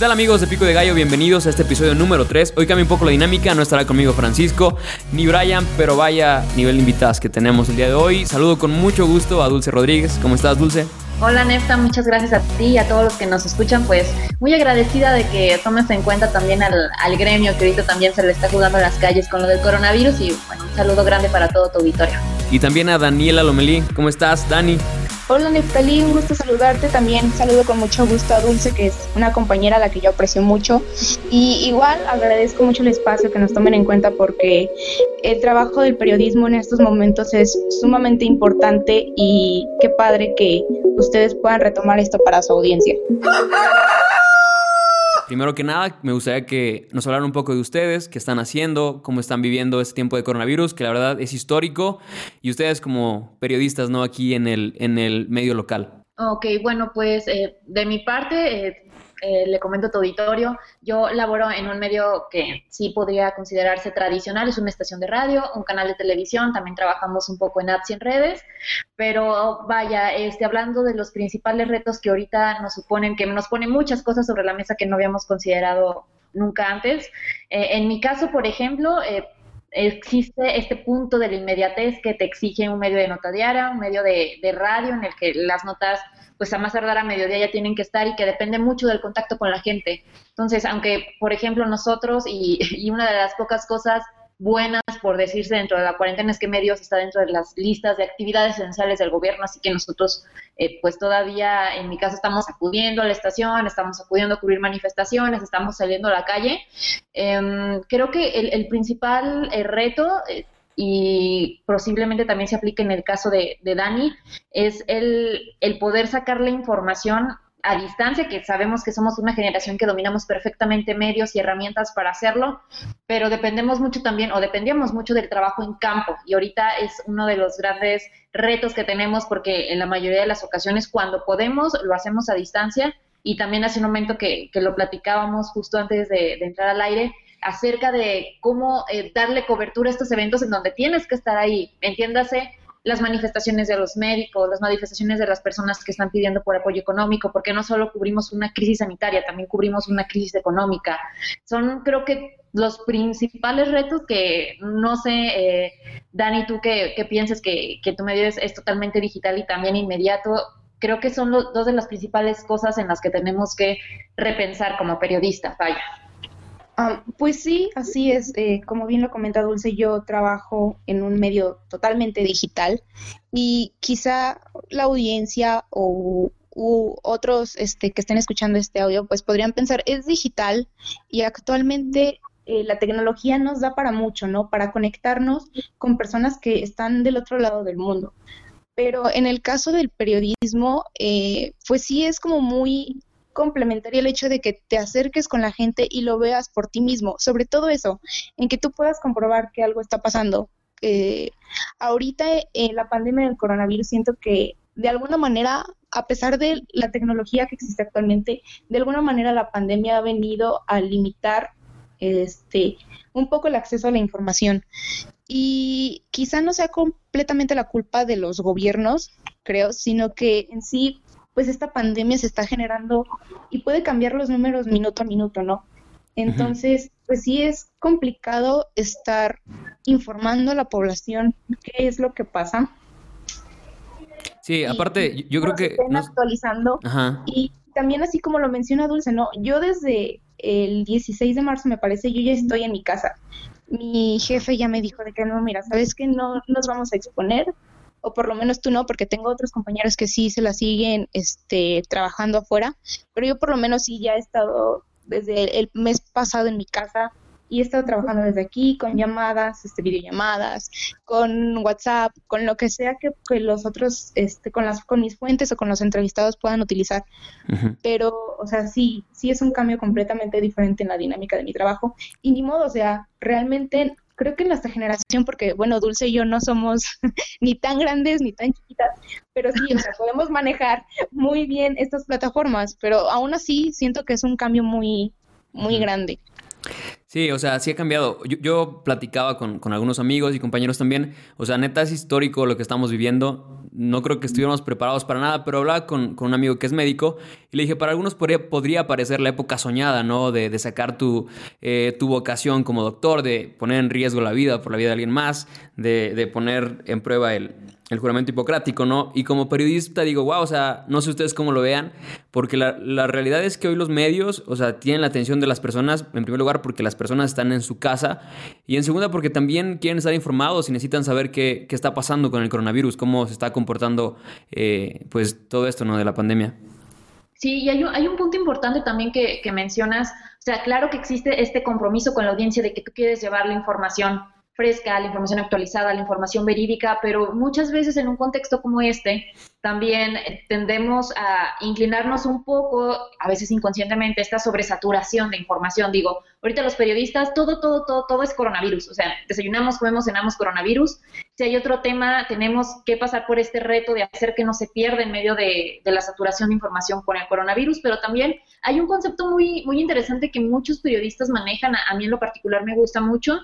tal amigos de Pico de Gallo? Bienvenidos a este episodio número 3. Hoy cambia un poco la dinámica, no estará conmigo Francisco ni Brian, pero vaya nivel de invitadas que tenemos el día de hoy. Saludo con mucho gusto a Dulce Rodríguez. ¿Cómo estás, Dulce? Hola Nefta, muchas gracias a ti y a todos los que nos escuchan, pues muy agradecida de que tomes en cuenta también al, al gremio que ahorita también se le está jugando en las calles con lo del coronavirus y bueno, un saludo grande para todo tu auditorio. Y también a Daniela Lomelí. ¿Cómo estás, Dani? Hola Neftalí, un gusto saludarte también. Saludo con mucho gusto a Dulce, que es una compañera a la que yo aprecio mucho. Y igual agradezco mucho el espacio que nos tomen en cuenta porque el trabajo del periodismo en estos momentos es sumamente importante y qué padre que ustedes puedan retomar esto para su audiencia. Primero que nada, me gustaría que nos hablaran un poco de ustedes, qué están haciendo, cómo están viviendo este tiempo de coronavirus, que la verdad es histórico, y ustedes como periodistas, ¿no? Aquí en el, en el medio local. Ok, bueno, pues eh, de mi parte, eh, eh, le comento a tu auditorio, yo laboro en un medio que sí podría considerarse tradicional, es una estación de radio, un canal de televisión, también trabajamos un poco en apps y en redes, pero vaya, este, hablando de los principales retos que ahorita nos suponen, que nos ponen muchas cosas sobre la mesa que no habíamos considerado nunca antes. Eh, en mi caso, por ejemplo, eh, existe este punto de la inmediatez que te exige un medio de nota diaria, un medio de, de radio en el que las notas pues a más tardar a mediodía ya tienen que estar y que depende mucho del contacto con la gente. Entonces, aunque, por ejemplo, nosotros, y, y una de las pocas cosas buenas, por decirse, dentro de la cuarentena es que medios está dentro de las listas de actividades esenciales del gobierno, así que nosotros, eh, pues todavía, en mi caso, estamos acudiendo a la estación, estamos acudiendo a cubrir manifestaciones, estamos saliendo a la calle. Eh, creo que el, principal eh, reto... y posiblemente también se aplique en el caso de, de Dani, es el, el poder sacar la información a distancia, que sabemos que somos una generación que dominamos perfectamente medios y herramientas para hacerlo, pero dependemos mucho también, o dependíamos mucho del trabajo en campo, y ahorita es uno de los grandes retos que tenemos porque en la mayoría de las ocasiones cuando podemos lo hacemos a distancia, y también hace un momento que, que lo platicábamos justo antes de, de entrar al aire, acerca de cómo eh, darle cobertura a estos eventos en donde tienes que estar ahí, entiéndase, las manifestaciones de los médicos, las manifestaciones de las personas que están pidiendo por apoyo económico, porque no solo cubrimos una crisis sanitaria, también cubrimos una crisis económica. Son, creo que, los principales retos que no sé, eh, Dani, tú que, que pienses que, que, tu medio es, es, totalmente digital y también inmediato, creo que son los, dos de las principales cosas en las que tenemos que repensar como periodistas, vaya. Um, pues sí, así es. Eh, como bien lo comenta Dulce, yo trabajo en un medio totalmente digital y quizá la audiencia o u otros este, que estén escuchando este audio, pues podrían pensar, es digital y actualmente eh, la tecnología nos da para mucho, ¿no? Para conectarnos con personas que están del otro lado del mundo. Pero en el caso del periodismo, eh, pues sí es como muy complementaría el hecho de que te acerques con la gente y lo veas por ti mismo, sobre todo eso, en que tú puedas comprobar que algo está pasando. Eh, ahorita en la pandemia del coronavirus siento que de alguna manera, a pesar de la tecnología que existe actualmente, de alguna manera la pandemia ha venido a limitar este un poco el acceso a la información. Y quizá no sea completamente la culpa de los gobiernos, creo, sino que en sí pues esta pandemia se está generando y puede cambiar los números minuto a minuto, ¿no? Entonces, pues sí es complicado estar informando a la población qué es lo que pasa. Sí, aparte, y, yo creo que... Estén nos... actualizando. Ajá. Y también así como lo menciona Dulce, ¿no? Yo desde el 16 de marzo, me parece, yo ya estoy en mi casa. Mi jefe ya me dijo de que no, mira, ¿sabes que No nos vamos a exponer, o por lo menos tú no, porque tengo otros compañeros que sí se la siguen este, trabajando afuera, pero yo por lo menos sí ya he estado desde el mes pasado en mi casa y he estado trabajando desde aquí con llamadas, este, videollamadas, con WhatsApp, con lo que sea que, que los otros, este, con las, con mis fuentes o con los entrevistados puedan utilizar. Uh -huh. Pero, o sea, sí, sí es un cambio completamente diferente en la dinámica de mi trabajo. Y ni modo, o sea, realmente creo que en nuestra generación, porque bueno, Dulce y yo no somos ni tan grandes ni tan chiquitas, pero sí, o sea, podemos manejar muy bien estas plataformas, pero aún así siento que es un cambio muy, muy grande. Sí, o sea, sí ha cambiado. Yo, yo platicaba con, con, algunos amigos y compañeros también. O sea, neta es histórico lo que estamos viviendo. no creo que estuviéramos preparados para nada, pero hablaba con, un amigo que es médico y le dije, para algunos podría, podría parecer la época soñada, ¿no? De, sacar tu, eh, tu vocación como doctor, de poner en riesgo la vida por la vida de alguien más, de, de poner en prueba el, el juramento hipocrático, ¿no? Y como periodista digo, wow, o sea, no sé ustedes cómo lo vean, porque la, la, realidad es que hoy los medios, o sea, tienen la atención de las personas, en primer lugar, porque las personas están en su casa, y en segunda, porque también quieren estar informados y necesitan saber qué, qué está pasando con el coronavirus, cómo se está comportando, eh, pues, todo esto, ¿no? De la pandemia. Sí, y hay un, hay un punto importante también que, que mencionas, o sea, claro que existe este compromiso con la audiencia de que tú quieres llevar la información fresca, la información actualizada, la información verídica, pero muchas veces en un contexto como este, también tendemos a inclinarnos un poco, a veces inconscientemente, esta sobresaturación de información. Digo, ahorita los periodistas, todo, todo, todo, todo es coronavirus. O sea, desayunamos, comemos, cenamos coronavirus. Si hay otro tema, tenemos que pasar por este reto de hacer que no se pierda en medio de, la saturación de información con el coronavirus, pero también hay un concepto muy, muy interesante que muchos periodistas manejan, a, a mí en lo particular me gusta mucho,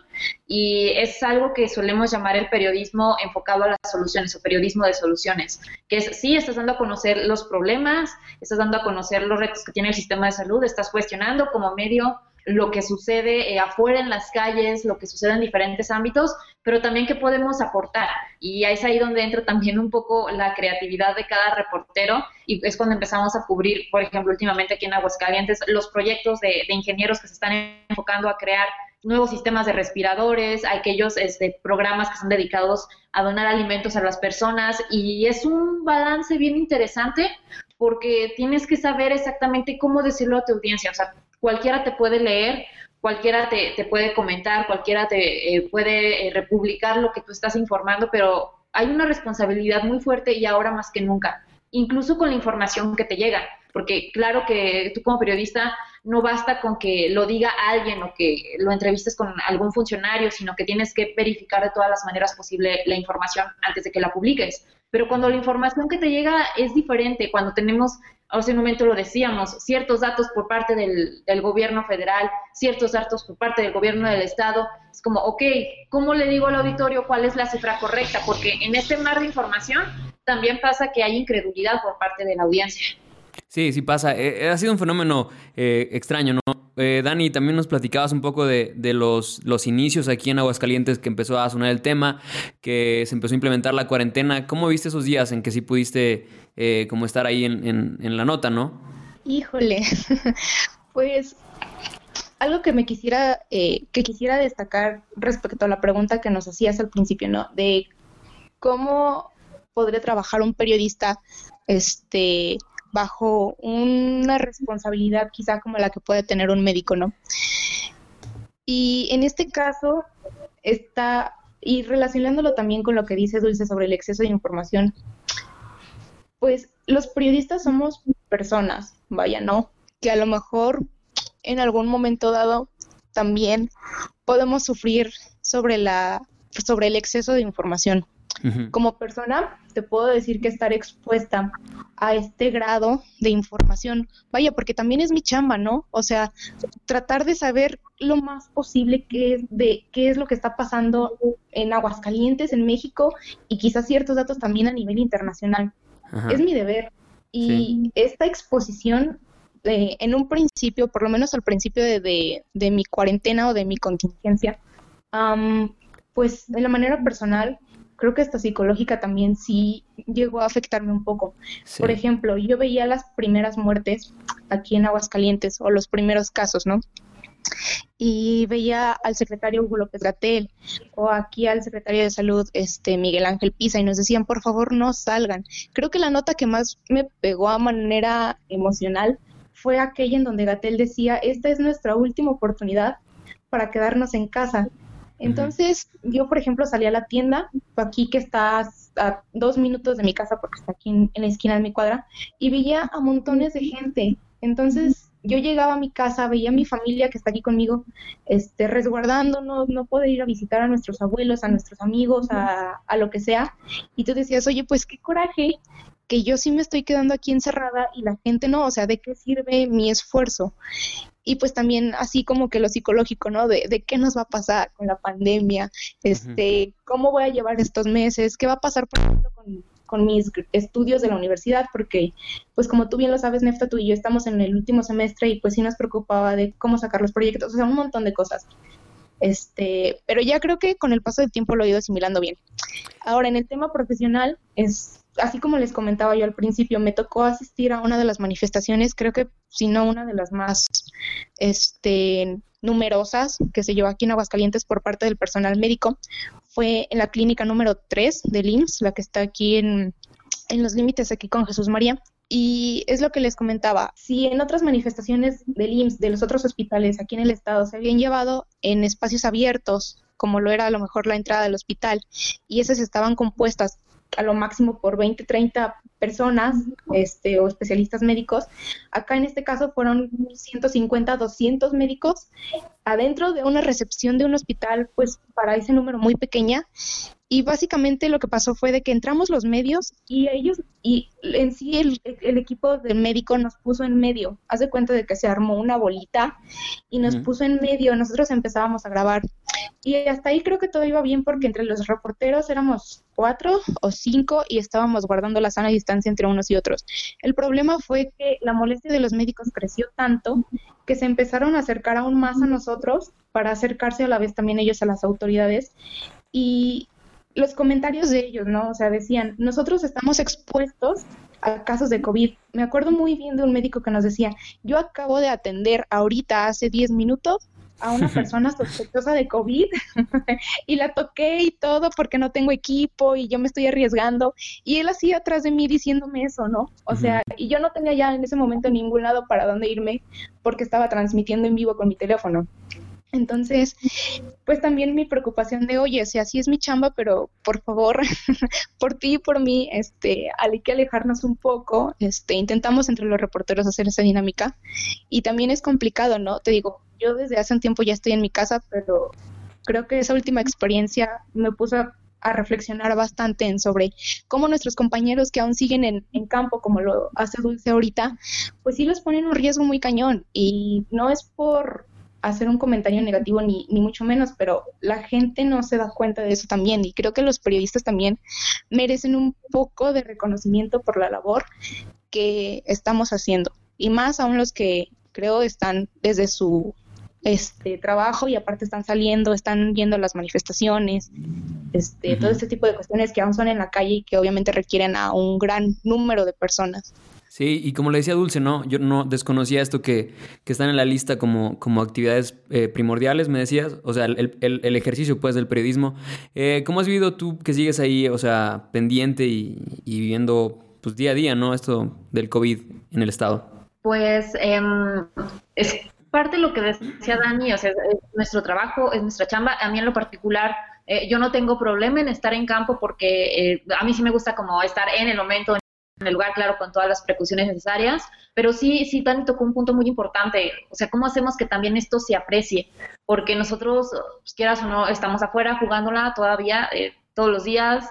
y es algo que solemos llamar el periodismo enfocado a las soluciones o periodismo de soluciones, que es sí, estás dando a conocer los problemas, estás dando a conocer los retos que tiene el sistema de salud, estás cuestionando como medio lo que sucede eh, afuera en las calles, lo que sucede en diferentes ámbitos, pero también qué podemos aportar. Y es ahí donde entra también un poco la creatividad de cada reportero y es cuando empezamos a cubrir, por ejemplo, últimamente aquí en Aguascalientes, los proyectos de, de ingenieros que se están enfocando a crear nuevos sistemas de respiradores, aquellos este, programas que están dedicados a donar alimentos a las personas y es un balance bien interesante porque tienes que saber exactamente cómo decirlo a tu audiencia. O sea, cualquiera te puede leer, cualquiera te, puede comentar, cualquiera te eh, puede eh, republicar lo que tú estás informando, pero hay una responsabilidad muy fuerte y ahora más que nunca, incluso con la información que te llega, porque claro que tú como periodista no basta con que lo diga alguien o que lo entrevistes con algún funcionario, sino que tienes que verificar de todas las maneras posible la información antes de que la publiques. Pero cuando la información que te llega es diferente, cuando tenemos, hace un momento lo decíamos, ciertos datos por parte del, del gobierno federal, ciertos datos por parte del gobierno del estado, es como, ok, ¿cómo le digo al auditorio cuál es la cifra correcta? Porque en este mar de información también pasa que hay incredulidad por parte de la audiencia. Sí, sí pasa. Eh, ha sido un fenómeno eh, extraño, ¿no? Eh, Dani, también nos platicabas un poco de, los, los, inicios aquí en Aguascalientes que empezó a sonar el tema, que se empezó a implementar la cuarentena. ¿Cómo viste esos días en que sí pudiste como estar ahí en, en, la nota, no? Híjole, pues algo que me quisiera, que quisiera destacar respecto a la pregunta que nos hacías al principio, ¿no? De cómo podría trabajar un periodista, este, bajo una responsabilidad quizá como la que puede tener un médico, ¿no? Y en este caso está, y relacionándolo también con lo que dice Dulce sobre el exceso de información, pues los periodistas somos personas, vaya, ¿no? Que a lo mejor en algún momento dado también podemos sufrir sobre la sobre el exceso de información. Como persona, te puedo decir que estar expuesta a este grado de información, vaya, porque también es mi chamba, ¿no? O sea, tratar de saber lo más posible qué es, de, qué es lo que está pasando en Aguascalientes, en México, y quizás ciertos datos también a nivel internacional. Es mi deber. Y esta exposición, eh, en un principio, por lo menos al principio de, de, mi cuarentena o de mi contingencia, pues de la manera personal creo que esta psicológica también sí llegó a afectarme un poco. Por ejemplo, yo veía las primeras muertes aquí en Aguascalientes o los primeros casos, ¿no? Y veía al secretario Hugo López Gatel o aquí al secretario de Salud, este Miguel Ángel Pisa, y nos decían, por favor, no salgan. Creo que la nota que más me pegó a manera emocional fue aquella en donde Gatel decía, esta es nuestra última oportunidad para quedarnos en casa entonces, yo, por ejemplo, salí a la tienda, aquí que está a dos minutos de mi casa, porque está aquí en, la esquina de mi cuadra, y veía a montones de gente. Entonces, yo llegaba a mi casa, veía a mi familia que está aquí conmigo, este, resguardándonos, no poder ir a visitar a nuestros abuelos, a nuestros amigos, a, a lo que sea. Y tú decías, oye, pues qué coraje que yo sí me estoy quedando aquí encerrada y la gente no, o sea, ¿de qué sirve mi esfuerzo? Y pues también así como que lo psicológico, ¿no? De, de qué nos va a pasar con la pandemia, este, cómo voy a llevar estos meses, qué va a pasar, por ejemplo, con, con mis estudios de la universidad, porque, pues como tú bien lo sabes, Nefta, tú y yo estamos en el último semestre y pues sí nos preocupaba de cómo sacar los proyectos, o sea, un montón de cosas. Este, pero ya creo que con el paso del tiempo lo he ido asimilando bien. Ahora, en el tema profesional, es así como les comentaba yo al principio, me tocó asistir a una de las manifestaciones, creo que si no una de las más este, numerosas que se llevó aquí en Aguascalientes por parte del personal médico. Fue en la clínica número 3 del IMSS, la que está aquí en, en los límites aquí con Jesús María. Y es lo que les comentaba, si en otras manifestaciones del IMSS, de los otros hospitales aquí en el estado, se habían llevado en espacios abiertos, como lo era a lo mejor la entrada del hospital, y esas estaban compuestas a lo máximo por 20, 30 personas este, o especialistas médicos. Acá en este caso fueron 150, 200 médicos adentro de una recepción de un hospital, pues para ese número muy pequeña. Y básicamente lo que pasó fue de que entramos los medios y ellos, y en sí el, el equipo de médico nos puso en medio. Haz de cuenta de que se armó una bolita y nos puso en medio. Nosotros empezábamos a grabar. Y hasta ahí creo que todo iba bien porque entre los reporteros éramos cuatro o cinco y estábamos guardando la sana distancia entre unos y otros. El problema fue que la molestia de los médicos creció tanto que se empezaron a acercar aún más a nosotros para acercarse a la vez también ellos a las autoridades y los comentarios de ellos, ¿no? O sea, decían, nosotros estamos expuestos a casos de COVID. Me acuerdo muy bien de un médico que nos decía, yo acabo de atender ahorita hace 10 minutos a una persona sospechosa de COVID y la toqué y todo porque no tengo equipo y yo me estoy arriesgando. Y él así atrás de mí diciéndome eso, ¿no? O sea, y yo no tenía ya en ese momento ningún lado para dónde irme porque estaba transmitiendo en vivo con mi teléfono. Entonces, pues también mi preocupación de, oye, si así es mi chamba, pero por favor, por ti y por mí, este, hay que alejarnos un poco, este, intentamos entre los reporteros hacer esa dinámica y también es complicado, ¿no? Te digo, yo desde hace un tiempo ya estoy en mi casa, pero creo que esa última experiencia me puso a, reflexionar bastante en sobre cómo nuestros compañeros que aún siguen en, en, campo, como lo hace Dulce ahorita, pues sí los ponen un riesgo muy cañón. Y no es por hacer un comentario negativo ni, ni mucho menos, pero la gente no se da cuenta de eso también. Y creo que los periodistas también merecen un poco de reconocimiento por la labor que estamos haciendo. Y más aún los que creo están desde su este trabajo y aparte están saliendo, están viendo las manifestaciones, este, todo este tipo de cuestiones que aún son en la calle y que obviamente requieren a un gran número de personas. Sí, y como le decía Dulce, no, yo no desconocía esto que, que están en la lista como, como actividades eh, primordiales, me decías, o sea, el, el, el ejercicio pues del periodismo. Eh, ¿Cómo has vivido tú que sigues ahí, o sea, pendiente y, y viviendo pues día a día, ¿no? Esto del COVID en el estado. Pues eh, es parte de lo que decía Dani, o sea, nuestro trabajo, es nuestra chamba. A mí en lo particular, eh, yo no tengo problema en estar en campo porque eh, a mí sí me gusta como estar en el momento, en el lugar, claro, con todas las precauciones necesarias, pero sí, sí, Dani tocó un punto muy importante, o sea, ¿cómo hacemos que también esto se aprecie? Porque nosotros, pues, quieras o no, estamos afuera jugándola todavía eh, todos los días,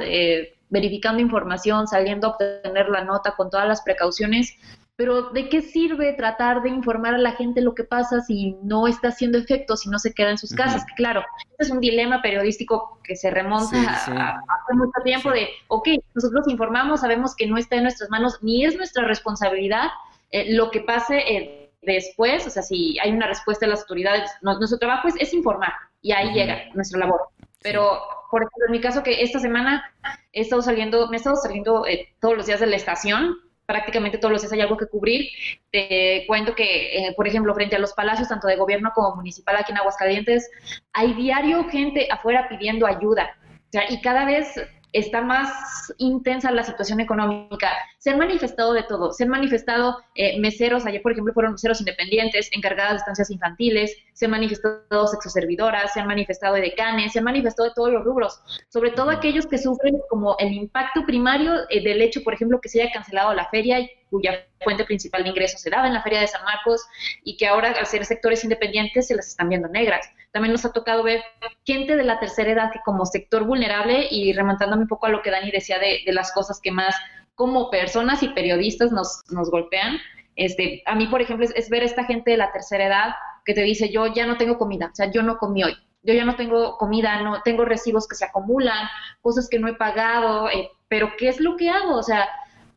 verificando información, saliendo a obtener la nota con todas las precauciones, pero ¿de qué sirve tratar de informar a la gente lo que pasa si no está haciendo efecto, si no se queda en sus casas? Que claro, este es un dilema periodístico que se remonta A, hace mucho tiempo de, ok, nosotros informamos, sabemos que no está en nuestras manos, ni es nuestra responsabilidad eh, lo que pase eh, después, o sea, si hay una respuesta de las autoridades, nuestro trabajo es, informar y ahí llega nuestra labor. Pero, por ejemplo, en mi caso, que esta semana he estado saliendo, me he estado saliendo eh, todos los días de la estación prácticamente todos los días hay algo que cubrir. Te cuento que, eh, por ejemplo, frente a los palacios, tanto de gobierno como municipal aquí en Aguascalientes, hay diario gente afuera pidiendo ayuda. O sea, y cada vez está más intensa la situación económica. Se han manifestado de todo. Se han manifestado eh, meseros, ayer por ejemplo fueron meseros independientes, encargadas de estancias infantiles, se han manifestado sexoservidoras, se han manifestado decanes, se han manifestado de todos los rubros, sobre todo aquellos que sufren como el impacto primario eh, del hecho, por ejemplo, que se haya cancelado la feria y cuya fuente principal de ingresos se daba en la feria de San Marcos y que ahora al ser sectores independientes se las están viendo negras. También nos ha tocado ver gente de la tercera edad que como sector vulnerable y remontándome un poco a lo que Dani decía de, las cosas que más como personas y periodistas nos, nos golpean. Este, a mí, por ejemplo, es, ver esta gente de la tercera edad que te dice, yo ya no tengo comida, o sea, yo no comí hoy, yo ya no tengo comida, no tengo recibos que se acumulan, cosas que no he pagado, eh, pero ¿qué es lo que hago? O sea,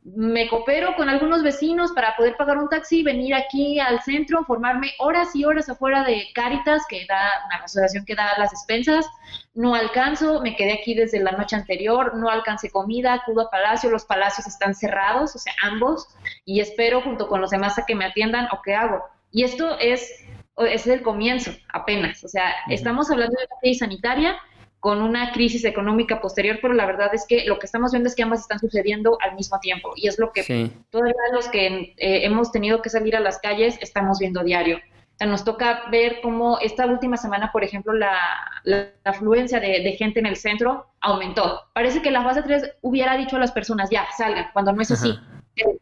me coopero con algunos vecinos para poder pagar un taxi, venir aquí al centro, formarme horas y horas afuera de Cáritas, que da una asociación que da las despensas. No alcanzo, me quedé aquí desde la noche anterior, no alcancé comida, acudo a Palacio, los palacios están cerrados, o sea, ambos, y espero junto con los demás a que me atiendan o qué hago. Y esto es, es el comienzo apenas, o sea, estamos hablando de una crisis sanitaria con una crisis económica posterior, pero la verdad es que lo que estamos viendo es que ambas están sucediendo al mismo tiempo y es lo que todos los que eh, hemos tenido que salir a las calles estamos viendo diario. O sea, nos toca ver cómo esta última semana, por ejemplo, la, afluencia de, gente en el centro aumentó. Parece que la fase 3 hubiera dicho a las personas, ya, salgan, cuando no es así.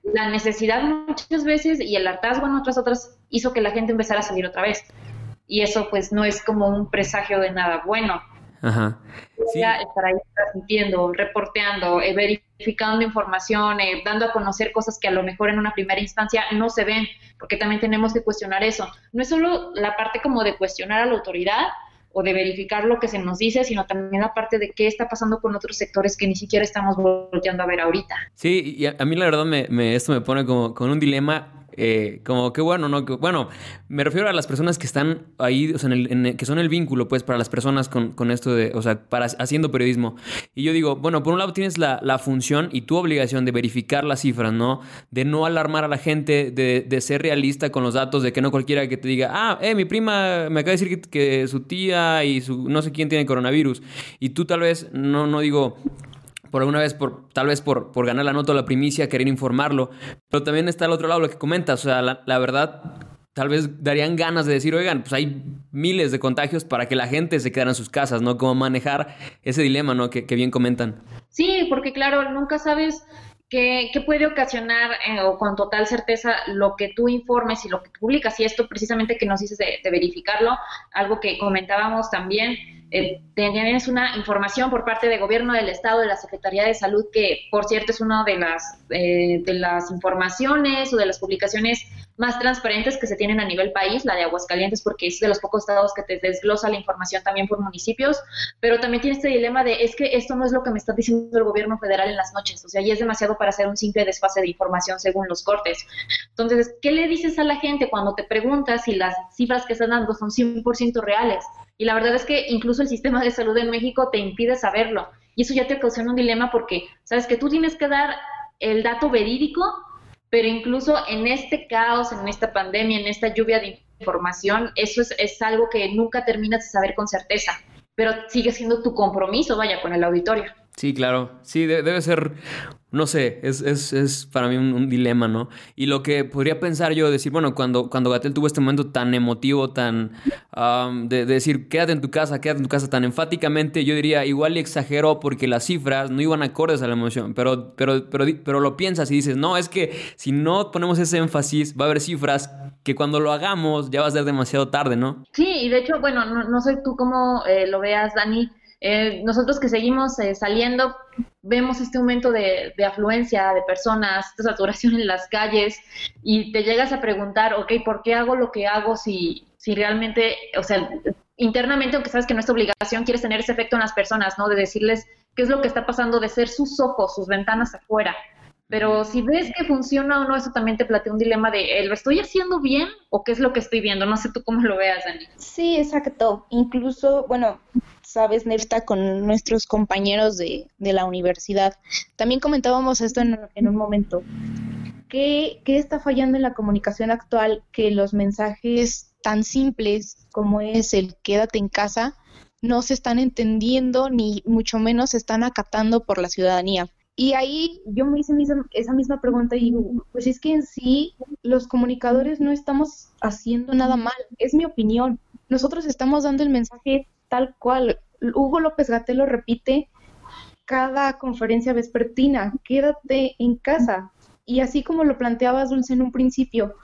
La necesidad muchas veces y el hartazgo en otras otras hizo que la gente empezara a salir otra vez. Y eso pues no es como un presagio de nada bueno. Ajá. estar ahí transmitiendo, reporteando, eh, verificando información, eh, dando a conocer cosas que a lo mejor en una primera instancia no se ven, porque también tenemos que cuestionar eso. No es solo la parte como de cuestionar a la autoridad o de verificar lo que se nos dice, sino también la parte de qué está pasando con otros sectores que ni siquiera estamos volteando a ver ahorita. Sí, y a, mí la verdad me, esto me pone como con un dilema eh, como que bueno, ¿no? bueno, me refiero a las personas que están ahí, o sea, en que son el vínculo, pues, para las personas con, con, esto de, o sea, para haciendo periodismo. Y yo digo, bueno, por un lado tienes la, la, función y tu obligación de verificar las cifras, ¿no? De no alarmar a la gente, de, de, ser realista con los datos, de que no cualquiera que te diga, ah, eh, mi prima me acaba de decir que, que su tía y su no sé quién tiene coronavirus. Y tú tal vez, no, no digo por alguna vez, por, tal vez por, por ganar la nota o la primicia, querer informarlo. Pero también está al otro lado lo que comentas. O sea, la, verdad, tal vez darían ganas de decir, oigan, pues hay miles de contagios para que la gente se quedara en sus casas, ¿no? Cómo manejar ese dilema, ¿no? Que, que bien comentan. Sí, porque claro, nunca sabes qué, qué puede ocasionar eh, o con total certeza lo que tú informes y lo que publicas. Y esto precisamente que nos dices de verificarlo, algo que comentábamos también eh, tienes una información por parte del gobierno del estado, de la Secretaría de Salud, que por cierto es una de las, eh, de las informaciones o de las publicaciones más transparentes que se tienen a nivel país, la de Aguascalientes, porque es de los pocos estados que te desglosa la información también por municipios, pero también tiene este dilema de es que esto no es lo que me está diciendo el gobierno federal en las noches, o sea, ya es demasiado para hacer un simple desfase de información según los cortes. Entonces, ¿qué le dices a la gente cuando te preguntas si las cifras que están dando son 100% reales? Y la verdad es que incluso el sistema de salud en México te impide saberlo. Y eso ya te ocasiona un dilema porque, sabes que tú tienes que dar el dato verídico, pero incluso en este caos, en esta pandemia, en esta lluvia de información, eso es, es algo que nunca terminas de saber con certeza, pero sigue siendo tu compromiso, vaya, con el auditorio. Sí, claro. Sí, debe ser, no sé, es, es, es para mí un, dilema, ¿no? Y lo que podría pensar yo, decir, bueno, cuando, cuando Gatel tuvo este momento tan emotivo, tan de, decir, quédate en tu casa, quédate en tu casa tan enfáticamente, yo diría, igual exageró porque las cifras no iban acordes a la emoción, pero, pero, pero, pero lo piensas y dices, no, es que si no ponemos ese énfasis, va a haber cifras que cuando lo hagamos ya va a ser demasiado tarde, ¿no? Sí, y de hecho, bueno, no, no sé tú cómo eh, lo veas, Dani eh, nosotros que seguimos eh, saliendo, vemos este aumento de, afluencia de personas, esta saturación en las calles, y te llegas a preguntar, ok, ¿por qué hago lo que hago si, si realmente, o sea, internamente, aunque sabes que no es obligación, quieres tener ese efecto en las personas, ¿no? De decirles qué es lo que está pasando, de ser sus ojos, sus ventanas afuera. Pero si ves que funciona o no, eso también te plantea un dilema de, ¿lo estoy haciendo bien o qué es lo que estoy viendo? No sé tú cómo lo veas, Dani. Sí, exacto. Incluso, bueno, sabes, Nefta, con nuestros compañeros de, de la universidad, también comentábamos esto en, en un momento. ¿Qué, ¿Qué está fallando en la comunicación actual? Que los mensajes tan simples como es el quédate en casa no se están entendiendo ni mucho menos se están acatando por la ciudadanía. Y ahí yo me hice esa misma pregunta y digo, pues es que en sí los comunicadores no estamos haciendo nada mal, es mi opinión. Nosotros estamos dando el mensaje tal cual. Hugo López Gatel lo repite cada conferencia vespertina, quédate en casa. Y así como lo planteabas, Dulce, en un principio,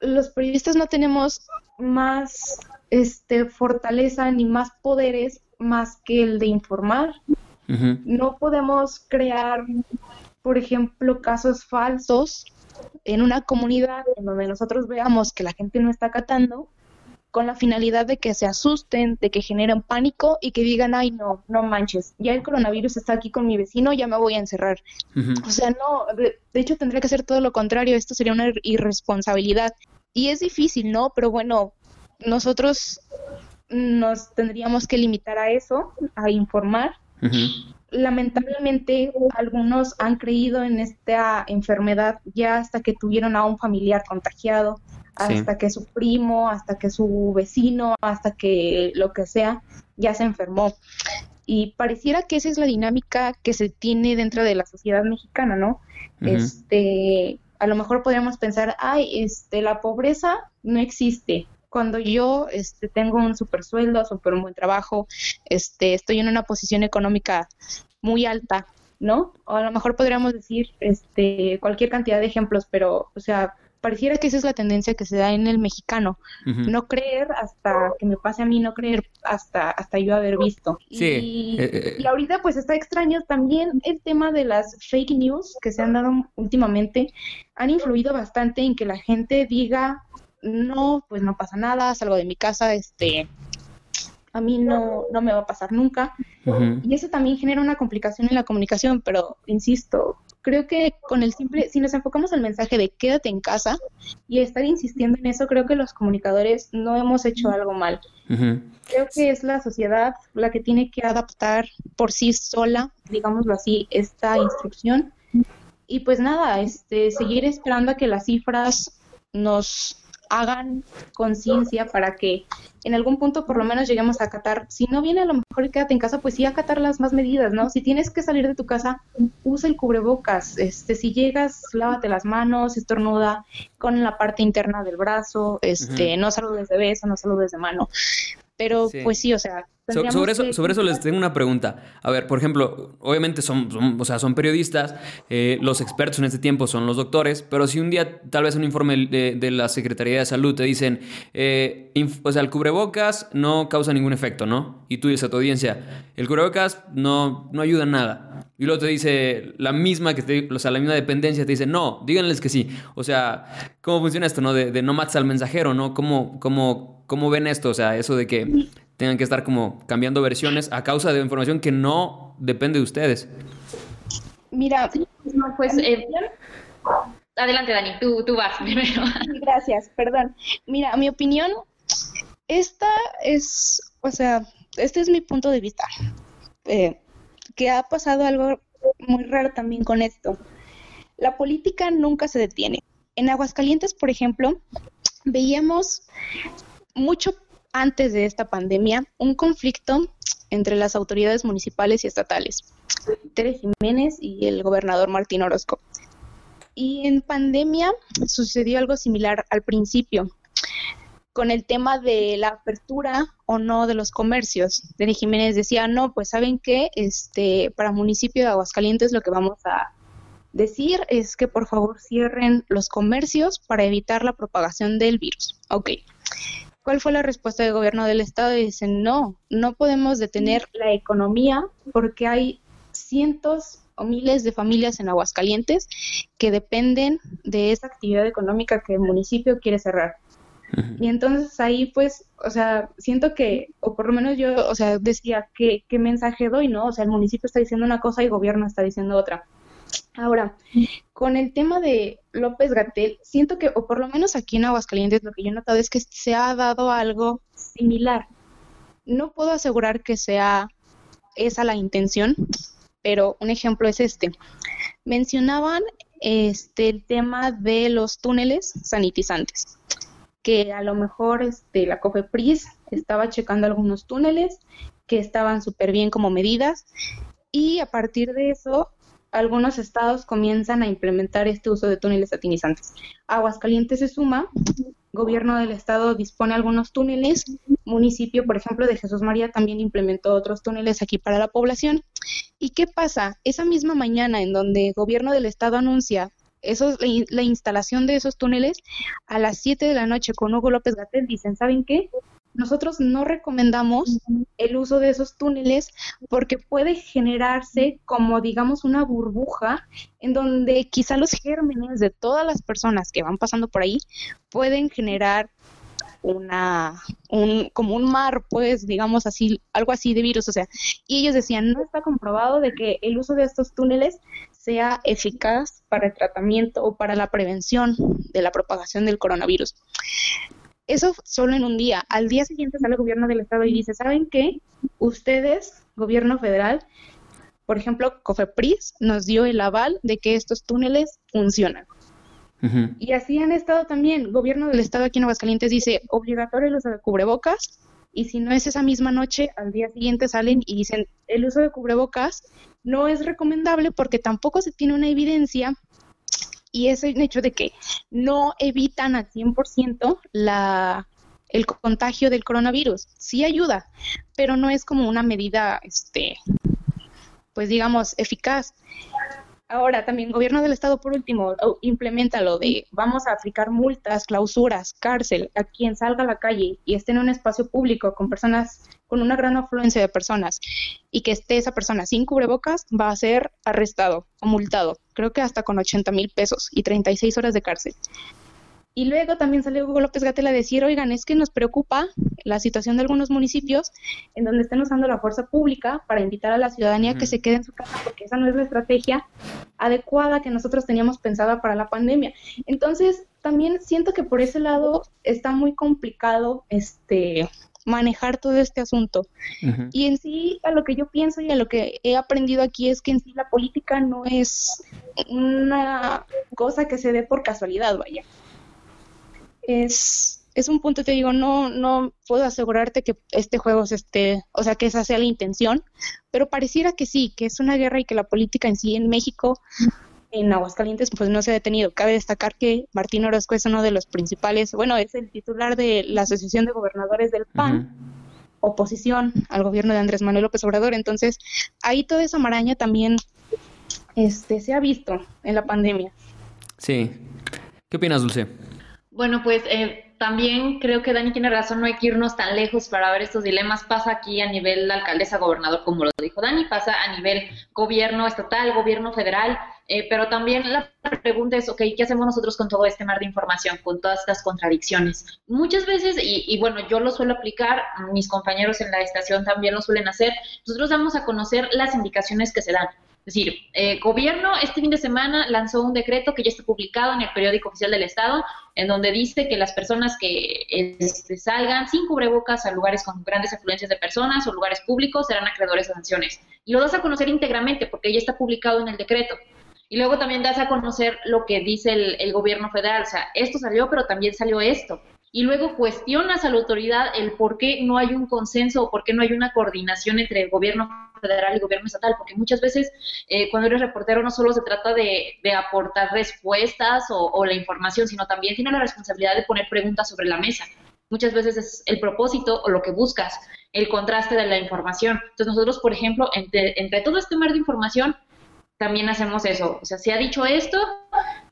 los periodistas no tenemos más este, fortaleza ni más poderes más que el de informar, no podemos crear, por ejemplo, casos falsos en una comunidad en donde nosotros veamos que la gente no está acatando con la finalidad de que se asusten, de que generen pánico y que digan, ay, no, no manches, ya el coronavirus está aquí con mi vecino, ya me voy a encerrar. O sea, no, de, hecho tendría que ser todo lo contrario, esto sería una irresponsabilidad. Y es difícil, ¿no? Pero bueno, nosotros nos tendríamos que limitar a eso, a informar. Lamentablemente, algunos han creído en esta enfermedad ya hasta que tuvieron a un familiar contagiado, hasta que su primo, hasta que su vecino, hasta que lo que sea, ya se enfermó. Y pareciera que esa es la dinámica que se tiene dentro de la sociedad mexicana, ¿no? Este, a lo mejor podríamos pensar, ay, este, la pobreza no existe. Cuando yo este, tengo un super sueldo, super buen trabajo, este, estoy en una posición económica muy alta, ¿no? O a lo mejor podríamos decir este, cualquier cantidad de ejemplos, pero, o sea, pareciera que esa es la tendencia que se da en el mexicano, no creer hasta que me pase a mí, no creer hasta, hasta yo haber visto. Sí. Y, eh, eh, y ahorita pues está extraño también el tema de las fake news que se han dado últimamente, han influido bastante en que la gente diga, no, pues no pasa nada, salgo de mi casa, este, a mí no, no me va a pasar nunca. Y eso también genera una complicación en la comunicación, pero insisto, creo que con el simple, si nos enfocamos al mensaje de quédate en casa y estar insistiendo en eso, creo que los comunicadores no hemos hecho algo mal. Creo que es la sociedad la que tiene que adaptar por sí sola, digámoslo así, esta instrucción. Y pues nada, este, seguir esperando a que las cifras nos hagan conciencia para que en algún punto por lo menos lleguemos a acatar, si no viene a lo mejor quédate en casa, pues sí acatar las más medidas, ¿no? Si tienes que salir de tu casa, usa el cubrebocas, este, si llegas, lávate las manos, estornuda con la parte interna del brazo, este, no saludes de beso, no saludes de mano. Pero pues sí, o sea, sobre, eso, sobre eso les tengo una pregunta. A ver, por ejemplo, obviamente son, o sea, son periodistas, eh, los expertos en este tiempo son los doctores, pero si un día tal vez un informe de, la Secretaría de Salud te dicen, eh, o sea, el cubrebocas no causa ningún efecto, ¿no? Y tú dices a tu audiencia, el cubrebocas no, no ayuda en nada. Y luego te dice la misma que te, o sea, la misma dependencia te dice, no, díganles que sí. O sea, ¿cómo funciona esto, no? De, no mates al mensajero, ¿no? ¿Cómo, cómo, ¿Cómo ven esto? O sea, eso de que tengan que estar como cambiando versiones a causa de información que no depende de ustedes. Mira, pues eh, adelante Dani, tú, tú vas primero. Gracias, perdón. Mira, mi opinión, esta es, o sea, este es mi punto de vista. Eh, que ha pasado algo muy raro también con esto. La política nunca se detiene. En Aguascalientes, por ejemplo, veíamos mucho antes de esta pandemia un conflicto entre las autoridades municipales y estatales, Tere Jiménez y el gobernador Martín Orozco. Y en pandemia sucedió algo similar al principio, con el tema de la apertura o no de los comercios. Tere Jiménez decía, no, pues saben que este, para municipio de Aguascalientes lo que vamos a decir es que por favor cierren los comercios para evitar la propagación del virus. Ok. ¿Cuál fue la respuesta del gobierno del estado? Y dicen, no, no podemos detener la economía porque hay cientos o miles de familias en Aguascalientes que dependen de esa actividad económica que el municipio quiere cerrar. Y entonces ahí pues, o sea, siento que, o por lo menos yo, o sea, decía, ¿qué, mensaje doy, no? O sea, el municipio está diciendo una cosa y el gobierno está diciendo otra. Ahora, con el tema de López Gatel, siento que, o por lo menos aquí en Aguascalientes, lo que yo he notado es que se ha dado algo similar. No puedo asegurar que sea esa la intención, pero un ejemplo es este. Mencionaban este el tema de los túneles sanitizantes, que a lo mejor este, la COFEPRIS estaba checando algunos túneles que estaban súper bien como medidas y a partir de eso algunos estados comienzan a implementar este uso de túneles satinizantes. Aguascalientes se suma, gobierno del estado dispone algunos túneles, municipio, por ejemplo, de Jesús María también implementó otros túneles aquí para la población. ¿Y qué pasa? Esa misma mañana en donde el gobierno del estado anuncia eso, la instalación de esos túneles, a las 7 de la noche con Hugo López Gatel dicen, ¿saben qué? nosotros no recomendamos el uso de esos túneles porque puede generarse como digamos una burbuja en donde quizá los gérmenes de todas las personas que van pasando por ahí pueden generar una, un, como un mar, pues, digamos así, algo así de virus, o sea, y ellos decían, no está comprobado de que el uso de estos túneles sea eficaz para el tratamiento o para la prevención de la propagación del coronavirus. Eso solo en un día. Al día siguiente sale el gobierno del estado y dice, ¿saben qué? Ustedes, gobierno federal, por ejemplo, COFEPRIS nos dio el aval de que estos túneles funcionan. Y así han estado también. Gobierno del Estado aquí en Aguascalientes dice obligatorio el uso de cubrebocas y si no es esa misma noche, al día siguiente salen y dicen el uso de cubrebocas no es recomendable porque tampoco se tiene una evidencia y es el hecho de que no evitan al 100% la, el contagio del coronavirus. Sí ayuda, pero no es como una medida, este, pues digamos, eficaz. Ahora, también gobierno del Estado, por último, implementa lo de vamos a aplicar multas, clausuras, cárcel a quien salga a la calle y esté en un espacio público con personas, con una gran afluencia de personas y que esté esa persona sin cubrebocas, va a ser arrestado o multado, creo que hasta con 80 mil pesos y 36 horas de cárcel. Y luego también salió Hugo López Gatel a decir, oigan, es que nos preocupa la situación de algunos municipios en donde están usando la fuerza pública para invitar a la ciudadanía que se quede en su casa, porque esa no es la estrategia adecuada que nosotros teníamos pensada para la pandemia. Entonces, también siento que por ese lado está muy complicado este manejar todo este asunto. Y en sí, a lo que yo pienso y a lo que he aprendido aquí es que en sí la política no es una cosa que se dé por casualidad, vaya es, es un punto, te digo, no, no puedo asegurarte que este juego se esté, o sea, que esa sea la intención, pero pareciera que sí, que es una guerra y que la política en sí en México, en Aguascalientes, pues no se ha detenido. Cabe destacar que Martín Orozco es uno de los principales, bueno, es el titular de la Asociación de Gobernadores del PAN. oposición al gobierno de Andrés Manuel López Obrador. Entonces, ahí toda esa maraña también este, se ha visto en la pandemia. Sí. ¿Qué opinas, Dulce? Bueno, pues eh, también creo que Dani tiene razón, no hay que irnos tan lejos para ver estos dilemas. Pasa aquí a nivel alcaldesa-gobernador, como lo dijo Dani, pasa a nivel gobierno estatal, gobierno federal, eh, pero también la pregunta es, ok, ¿qué hacemos nosotros con todo este mar de información, con todas estas contradicciones? Muchas veces, y, y bueno, yo lo suelo aplicar, mis compañeros en la estación también lo suelen hacer, nosotros damos a conocer las indicaciones que se dan. Es decir, eh, gobierno este fin de semana lanzó un decreto que ya está publicado en el periódico oficial del Estado, en donde dice que las personas que este, salgan sin cubrebocas a lugares con grandes afluencias de personas o lugares públicos serán acreedores de sanciones. Y lo das a conocer íntegramente porque ya está publicado en el decreto. Y luego también das a conocer lo que dice el gobierno federal. O sea, esto salió, pero también salió esto y luego cuestionas a la autoridad el por qué no hay un consenso o por qué no hay una coordinación entre el gobierno federal y gobierno estatal, porque muchas veces eh, cuando eres reportero no solo se trata de, aportar respuestas o, la información, sino también tiene la responsabilidad de poner preguntas sobre la mesa. Muchas veces es el propósito o lo que buscas, el contraste de la información. Entonces nosotros, por ejemplo, entre, entre todo este mar de información, también hacemos eso. O sea, se ha dicho esto,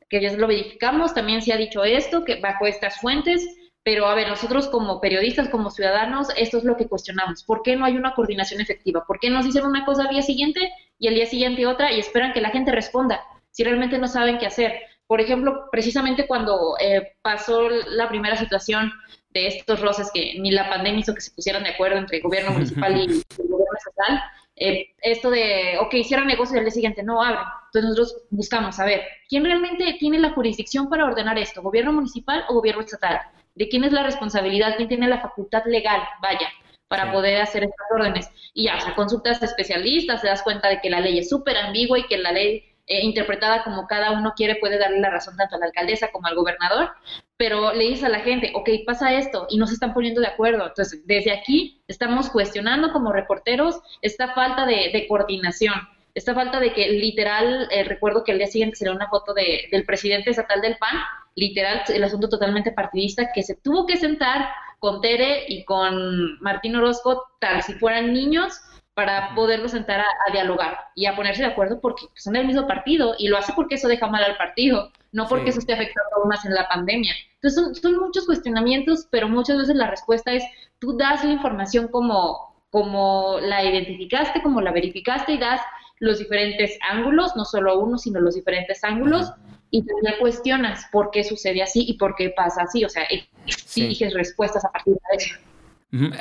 que ya lo verificamos, también se ha dicho esto, que bajo estas fuentes, pero a ver, nosotros como periodistas, como ciudadanos, esto es lo que cuestionamos. ¿Por qué no hay una coordinación efectiva? ¿Por qué nos dicen una cosa al día siguiente y al día siguiente otra y esperan que la gente responda si realmente no saben qué hacer? Por ejemplo, precisamente cuando eh, pasó la primera situación de estos roces que ni la pandemia hizo que se pusieran de acuerdo entre el gobierno municipal y el gobierno estatal, eh, esto de, ok, cierran negocios y al día siguiente no abren. Entonces nosotros buscamos saber, ¿quién realmente tiene la jurisdicción para ordenar esto? ¿Gobierno municipal o gobierno estatal? De quién es la responsabilidad, quién tiene la facultad legal, vaya, para poder hacer estas órdenes. Y ya, o sea, consultas especialistas, te das cuenta de que la ley es súper ambigua y que la ley eh, interpretada como cada uno quiere puede darle la razón tanto a la alcaldesa como al gobernador, pero le dices a la gente, ok, pasa esto y no se están poniendo de acuerdo. Entonces, desde aquí estamos cuestionando como reporteros esta falta de, coordinación, esta falta de que literal, eh, recuerdo que el día siguiente salió una foto de, del presidente estatal del PAN literal, el asunto totalmente partidista, que se tuvo que sentar con Tere y con Martín Orozco, tal si fueran niños, para poderlos sentar a, dialogar y a ponerse de acuerdo porque son del mismo partido y lo hace porque eso deja mal al partido, no porque eso esté afectando aún más en la pandemia. Entonces son, muchos cuestionamientos, pero muchas veces la respuesta es tú das la información como, como la identificaste, como la verificaste y das los diferentes ángulos, no solo uno, sino los diferentes ángulos y también cuestionas por qué sucede así y por qué pasa así, o sea, exiges respuestas a partir de eso.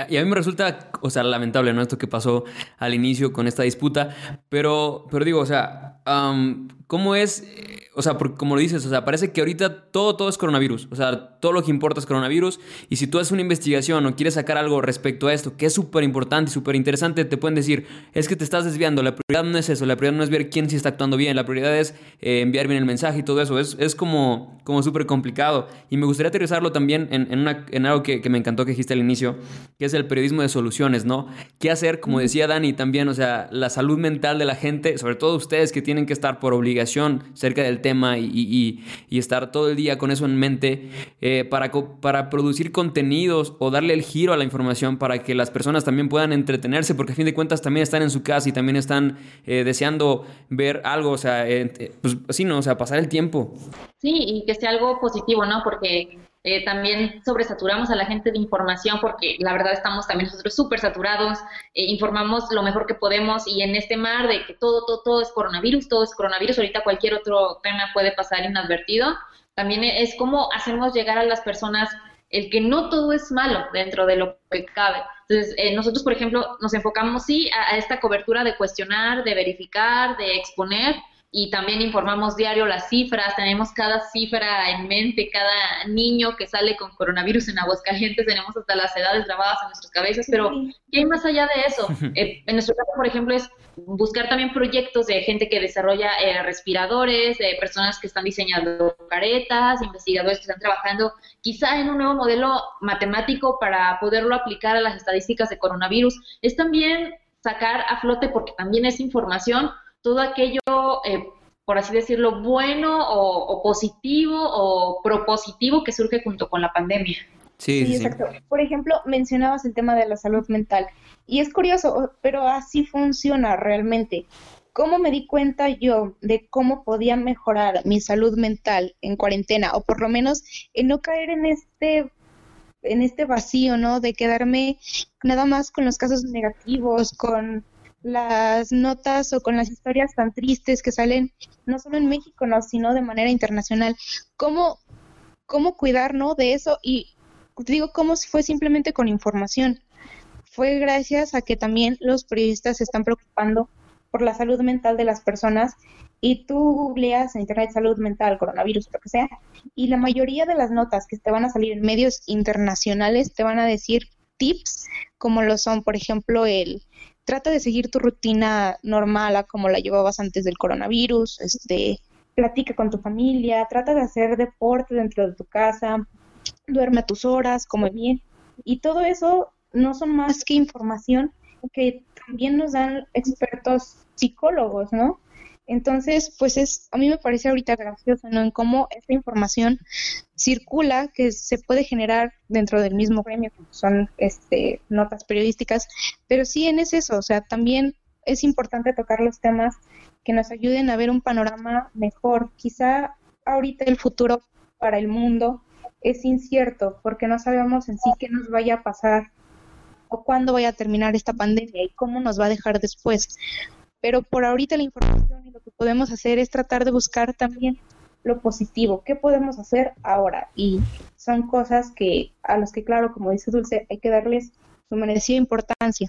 Y a mí me resulta, o sea, lamentable, ¿no? Esto que pasó al inicio con esta disputa, pero, pero digo, o sea, ¿cómo es o sea, porque como lo dices, o sea, parece que ahorita todo, todo es coronavirus. O sea, todo lo que importa es coronavirus. Y si tú haces una investigación o quieres sacar algo respecto a esto, que es súper importante y súper interesante, te pueden decir, es que te estás desviando. La prioridad no es eso. La prioridad no es ver quién sí está actuando bien. La prioridad es eh, enviar bien el mensaje y todo eso. Es, es como, como súper complicado. Y me gustaría aterrizarlo también en, en, una, en algo que, que, me encantó que dijiste al inicio, que es el periodismo de soluciones, ¿no? ¿Qué hacer? Como decía Dani también, o sea, la salud mental de la gente, sobre todo ustedes que tienen que estar por obligación cerca del tema tema y, estar todo el día con eso en mente eh, para, para producir contenidos o darle el giro a la información para que las personas también puedan entretenerse, porque a fin de cuentas también están en su casa y también están eh, deseando ver algo, o sea, eh, pues así, ¿no? O sea, pasar el tiempo. Sí, y que sea algo positivo, ¿no? Porque eh, también sobresaturamos a la gente de información porque la verdad estamos también nosotros súper saturados, eh, informamos lo mejor que podemos y en este mar de que todo, todo, todo es coronavirus, todo es coronavirus, ahorita cualquier otro tema puede pasar inadvertido, también es como hacemos llegar a las personas el que no todo es malo dentro de lo que cabe. Entonces, eh, nosotros, por ejemplo, nos enfocamos sí a esta cobertura de cuestionar, de verificar, de exponer, y también informamos diario las cifras, tenemos cada cifra en mente, cada niño que sale con coronavirus en Aguascalientes, tenemos hasta las edades grabadas en nuestras cabezas, pero ¿qué hay más allá de eso? Eh, en nuestro caso, por ejemplo, es buscar también proyectos de gente que desarrolla eh, respiradores, de personas que están diseñando caretas, investigadores que están trabajando quizá en un nuevo modelo matemático para poderlo aplicar a las estadísticas de coronavirus. Es también sacar a flote, porque también es información, todo aquello, eh, por así decirlo, bueno o, positivo o propositivo que surge junto con la pandemia. Sí, sí, exacto. Por ejemplo, mencionabas el tema de la salud mental y es curioso, pero así funciona realmente. ¿Cómo me di cuenta yo de cómo podía mejorar mi salud mental en cuarentena o por lo menos en no caer en este en este vacío, ¿no? De quedarme nada más con los casos negativos, con las notas o con las historias tan tristes que salen no solo en México, no, sino de manera internacional. ¿Cómo, cómo cuidar ¿no? de eso? Y digo, ¿cómo fue simplemente con información? Fue gracias a que también los periodistas se están preocupando por la salud mental de las personas y tú googleas en internet salud mental, coronavirus, lo que sea, y la mayoría de las notas que te van a salir en medios internacionales te van a decir tips como lo son, por ejemplo, el trata de seguir tu rutina normal como la llevabas antes del coronavirus, este, platica con tu familia, trata de hacer deporte dentro de tu casa, duerme a tus horas, come bien. Y todo eso no son más que información que también nos dan expertos psicólogos, ¿no? Entonces, pues es, a mí me parece ahorita gracioso. En cómo esta información circula, que se puede generar dentro del mismo gremio, que son este, notas periodísticas, pero sí en es eso, o sea, también es importante tocar los temas que nos ayuden a ver un panorama mejor. Quizá ahorita el futuro para el mundo es incierto, porque no sabemos en sí qué nos vaya a pasar o cuándo vaya a terminar esta pandemia y cómo nos va a dejar después. Pero por ahorita la información y lo que podemos hacer es tratar de buscar también lo positivo, qué podemos hacer ahora. Y son cosas que a las que, claro, como dice Dulce, hay que darles su merecida importancia.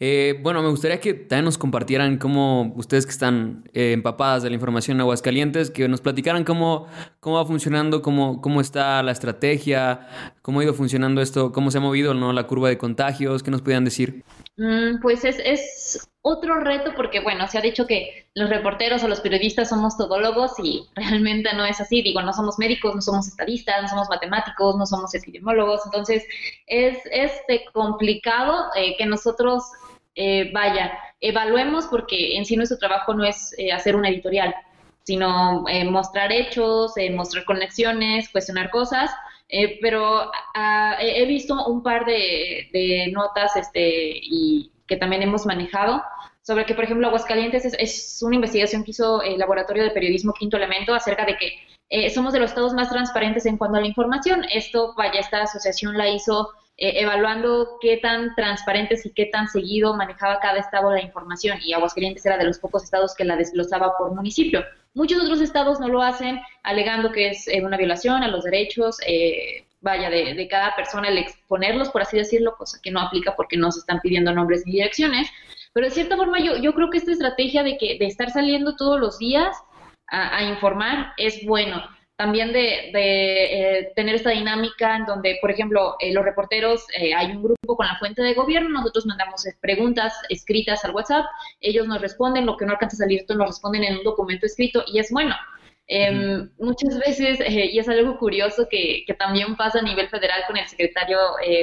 Eh, bueno, me gustaría que también nos compartieran cómo ustedes que están eh, empapadas de la información en Aguascalientes, que nos platicaran cómo, cómo va funcionando, cómo, cómo está la estrategia, cómo ha ido funcionando esto, cómo se ha movido ¿no? la curva de contagios, ¿qué nos pudieran decir? Mm, pues es, es otro reto porque, bueno, se ha dicho que los reporteros o los periodistas somos todólogos y realmente no es así. Digo, no somos médicos, no somos estadistas, no somos matemáticos, no somos epidemiólogos. Entonces, es este complicado eh, que nosotros, eh, vaya, evaluemos porque en sí nuestro trabajo no es eh, hacer una editorial, sino mostrar hechos, mostrar conexiones, cuestionar cosas. pero ah, he visto un par de, de notas este, y que también hemos manejado, sobre que, por ejemplo, Aguascalientes es, una investigación que hizo el Laboratorio de Periodismo Quinto Elemento acerca de que eh, somos de los estados más transparentes en cuanto a la información. Esto, vaya, esta asociación la hizo eh, evaluando qué tan transparentes y qué tan seguido manejaba cada estado la información y Aguascalientes era de los pocos estados que la desglosaba por municipio. Muchos otros estados no lo hacen, alegando que es eh, una violación a los derechos, eh, vaya, de, cada persona el exponerlos, por así decirlo, cosa que no aplica porque no se están pidiendo nombres ni direcciones. Pero de cierta forma yo, yo creo que esta estrategia de, que, de estar saliendo todos los días a, informar es bueno. También de, eh, tener esta dinámica en donde, por ejemplo, eh, los reporteros, eh, hay un grupo con la fuente de gobierno, nosotros mandamos preguntas escritas al WhatsApp, ellos nos responden, lo que no alcanza a salir, nos responden en un documento escrito y es bueno. Em, muchas veces, y es algo curioso que, que, también pasa a nivel federal con el secretario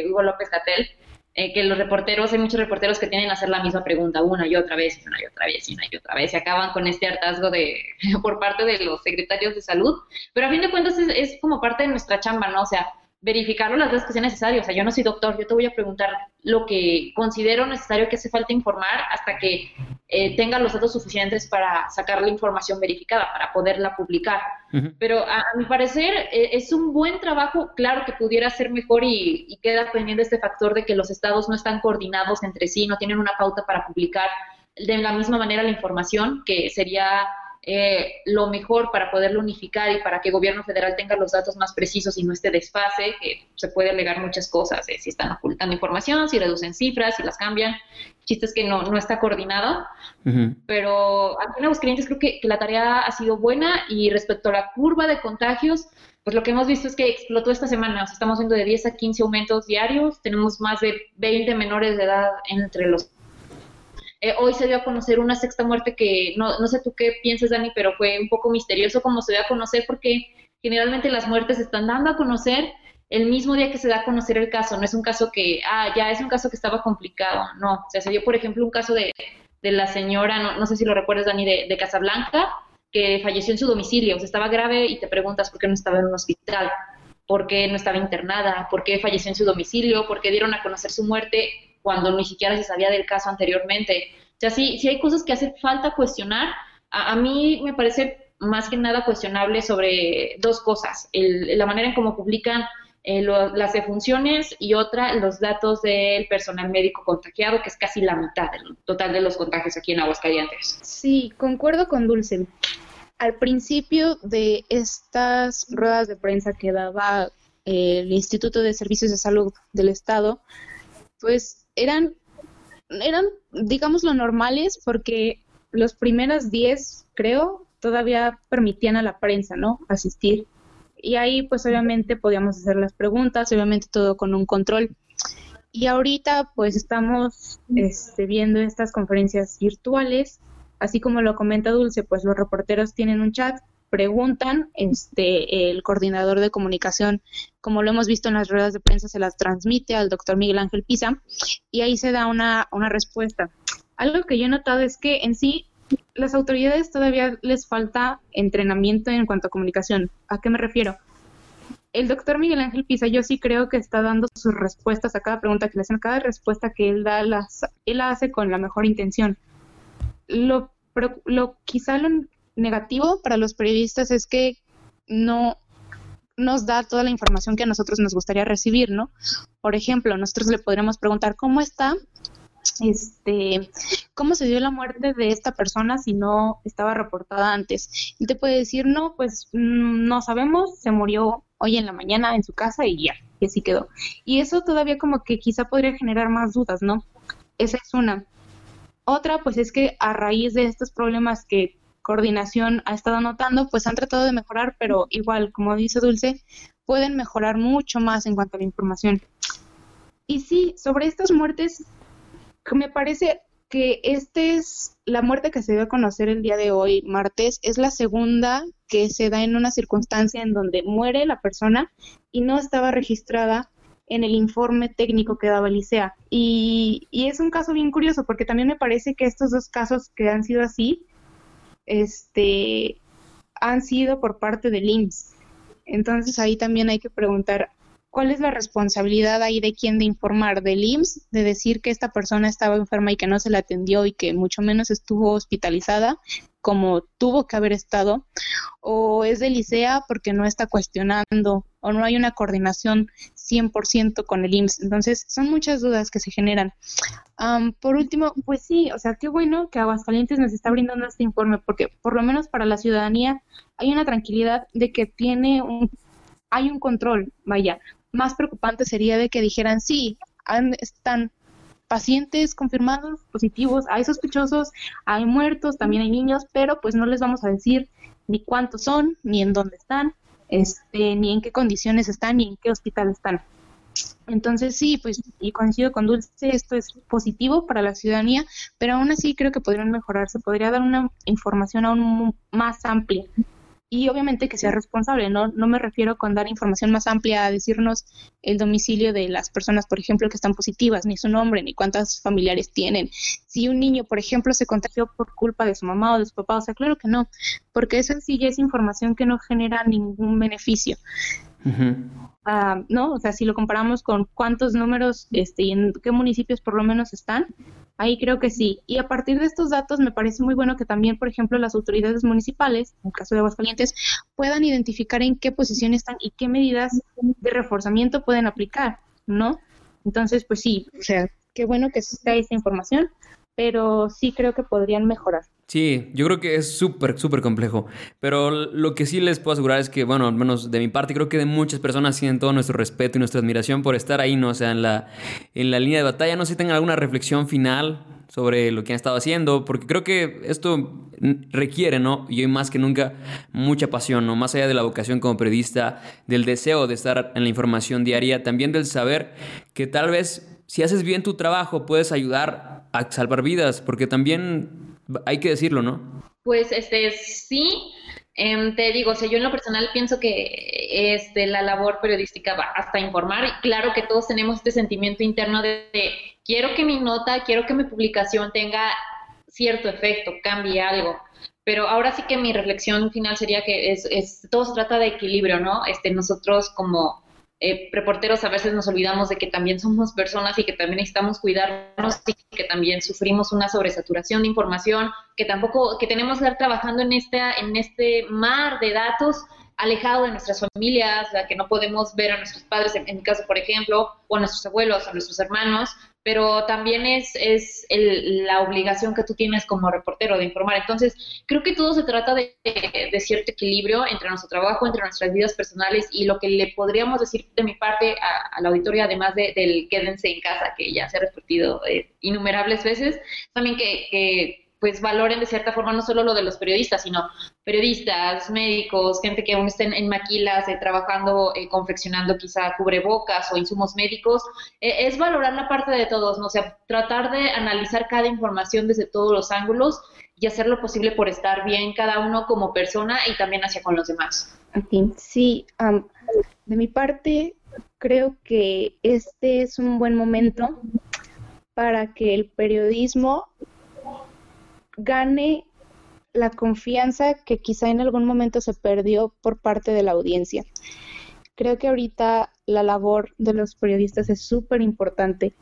Hugo López Gatel, eh, que los reporteros, hay muchos reporteros que tienen a hacer la misma pregunta una y otra vez, y una y otra vez, y una y otra vez, y acaban con este hartazgo de, por parte de los secretarios de salud, pero a fin de cuentas es, es como parte de nuestra chamba, ¿no? O sea, verificarlo las veces que sea necesario. O sea, yo no soy doctor, yo te voy a preguntar lo que considero necesario que hace falta informar hasta que eh, tenga los datos suficientes para sacar la información verificada, para poderla publicar. Pero a, mi parecer eh, es un buen trabajo, claro que pudiera ser mejor y, y queda pendiente este factor de que los estados no están coordinados entre sí, no tienen una pauta para publicar de la misma manera la información, que sería eh, lo mejor para poderlo unificar y para que el gobierno federal tenga los datos más precisos y no esté desfase, que se puede alegar muchas cosas, eh, si están ocultando información, si reducen cifras, si las cambian. Chiste es que no, no está coordinado, pero aquí en clientes creo que, que la tarea ha sido buena y respecto a la curva de contagios, pues lo que hemos visto es que explotó esta semana, o sea, estamos viendo de 10 a 15 aumentos diarios, tenemos más de 20 menores de edad entre los eh, hoy se dio a conocer una sexta muerte que no, no sé tú qué piensas, Dani, pero fue un poco misterioso como se dio a conocer porque generalmente las muertes se están dando a conocer el mismo día que se da a conocer el caso. No es un caso que, ah, ya es un caso que estaba complicado. No, sea, se dio, por ejemplo, un caso de, de la señora, no, no sé si lo recuerdas, Dani, de, de Casablanca, que falleció en su domicilio. O sea, estaba grave y te preguntas por qué no estaba en un hospital, por qué no estaba internada, por qué falleció en su domicilio, por qué dieron a conocer su muerte cuando ni siquiera se sabía del caso anteriormente. O sea, sí, sí hay cosas que hace falta cuestionar. A, mí me parece más que nada cuestionable sobre dos cosas. la manera en cómo publican eh, las defunciones y otra, los datos del personal médico contagiado, que es casi la mitad del total de los contagios aquí en Aguascalientes. Sí, concuerdo con Dulce. Al principio de estas ruedas de prensa que daba el Instituto de Servicios de Salud del Estado, pues eran, eran, digamos, lo normales porque los primeros 10, creo, todavía permitían a la prensa, ¿no? Asistir. Y ahí, pues obviamente podíamos hacer las preguntas, obviamente todo con un control. Y ahorita, pues estamos este, viendo estas conferencias virtuales. Así como lo comenta Dulce, pues los reporteros tienen un chat preguntan, este, el coordinador de comunicación, como lo hemos visto en las ruedas de prensa, se las transmite al doctor Miguel Ángel Pisa y ahí se da una, una respuesta. Algo que yo he notado es que en sí las autoridades todavía les falta entrenamiento en cuanto a comunicación. ¿A qué me refiero? El doctor Miguel Ángel Pisa, yo sí creo que está dando sus respuestas a cada pregunta que le hacen, cada respuesta que él da, las, él la hace con la mejor intención. Lo, lo quizá lo negativo para los periodistas es que no nos da toda la información que a nosotros nos gustaría recibir, ¿no? Por ejemplo, nosotros le podríamos preguntar cómo está, este, cómo se dio la muerte de esta persona si no estaba reportada antes. Y te puede decir, no, pues mm, no sabemos, se murió hoy en la mañana en su casa y ya, y así quedó. Y eso todavía como que quizá podría generar más dudas, ¿no? Esa es una. Otra, pues es que a raíz de estos problemas que coordinación ha estado notando, pues han tratado de mejorar, pero igual, como dice Dulce, pueden mejorar mucho más en cuanto a la información. Y sí, sobre estas muertes, me parece que este es la muerte que se dio a conocer el día de hoy, martes, es la segunda que se da en una circunstancia en donde muere la persona y no estaba registrada en el informe técnico que daba Licea. Y, y es un caso bien curioso porque también me parece que estos dos casos que han sido así este, han sido por parte del IMSS. Entonces ahí también hay que preguntar cuál es la responsabilidad ahí de quién de informar, del IMSS, de decir que esta persona estaba enferma y que no se la atendió y que mucho menos estuvo hospitalizada como tuvo que haber estado, o es del ICEA porque no está cuestionando o no hay una coordinación 100% con el IMSS. Entonces, son muchas dudas que se generan. por último, pues sí, o sea, qué bueno que Aguascalientes nos está brindando este informe, porque por lo menos para la ciudadanía hay una tranquilidad de que tiene un, hay un control, vaya. Más preocupante sería de que dijeran, sí, están pacientes confirmados positivos, hay sospechosos, hay muertos, también hay niños, pero pues no les vamos a decir ni cuántos son, ni en dónde están, este, ni en qué condiciones están, ni en qué hospital están. Entonces sí, pues y coincido con Dulce, esto es positivo para la ciudadanía, pero aún así creo que podrían mejorarse, podría dar una información aún más amplia y obviamente que sea responsable, ¿no? No me refiero con dar información más amplia a decirnos el domicilio de las personas, por ejemplo, que están positivas, ni su nombre, ni cuántas familiares tienen. Si un niño, por ejemplo, se contagió por culpa de su mamá o de su papá, o sea, claro que no, porque eso sí ya es información que no genera ningún beneficio. Ah, ¿No? O sea, si lo comparamos con cuántos números este, y en qué municipios por lo menos están, Ahí creo que sí. Y a partir de estos datos me parece muy bueno que también, por ejemplo, las autoridades municipales, en el caso de Aguascalientes, puedan identificar en qué posición están y qué medidas de reforzamiento pueden aplicar, ¿no? Entonces, pues sí, o sea, qué bueno que está esta información, pero sí creo que podrían mejorar. Sí, yo creo que es súper, súper complejo. Pero lo que sí les puedo asegurar es que, bueno, al menos de mi parte, creo que de muchas personas tienen todo nuestro respeto y nuestra admiración por estar ahí, ¿no? O sea, en la, en la línea de batalla. No sé si tengan alguna reflexión final sobre lo que han estado haciendo, porque creo que esto requiere, ¿no? Y hoy más que nunca, mucha pasión, ¿no? Más allá de la vocación como periodista, del deseo de estar en la información diaria, también del saber que tal vez si haces bien tu trabajo puedes ayudar a salvar vidas, porque también hay que decirlo, ¿no? Pues este sí, em, te digo, o sea, yo en lo personal pienso que este, la labor periodística va hasta informar. Claro que todos tenemos este sentimiento interno de, quiero que mi nota, quiero que mi publicación tenga cierto efecto, cambie algo. Pero ahora sí que mi reflexión final sería que es, es todo se trata de equilibrio, ¿no? Este, nosotros como eh, reporteros a veces nos olvidamos de que también somos personas y que también necesitamos cuidarnos y que también sufrimos una sobresaturación de información, que tampoco, que tenemos que estar trabajando en, esta, en este mar de datos alejado de nuestras familias, que no podemos ver a nuestros padres, en, mi caso, por ejemplo, o a nuestros abuelos, a nuestros hermanos, pero también es, es la obligación que tú tienes como reportero de informar. Entonces, creo que todo se trata de, de, cierto equilibrio entre nuestro trabajo, entre nuestras vidas personales y lo que le podríamos decir de mi parte a, la auditoría, además de, del quédense en casa, que ya se ha repetido eh, innumerables veces, también que, que pues valoren de cierta forma no solo lo de los periodistas, sino periodistas, médicos, gente que aún estén en maquilas eh, trabajando, eh, confeccionando quizá cubrebocas o insumos médicos, eh, es valorar la parte de todos, ¿no? o sea, tratar de analizar cada información desde todos los ángulos y hacer lo posible por estar bien cada uno como persona y también hacia con los demás. Sí, de mi parte, creo que este es un buen momento para que el periodismo gane la confianza que quizá en algún momento se perdió por parte de la audiencia. Creo que ahorita la labor de los periodistas es súper importante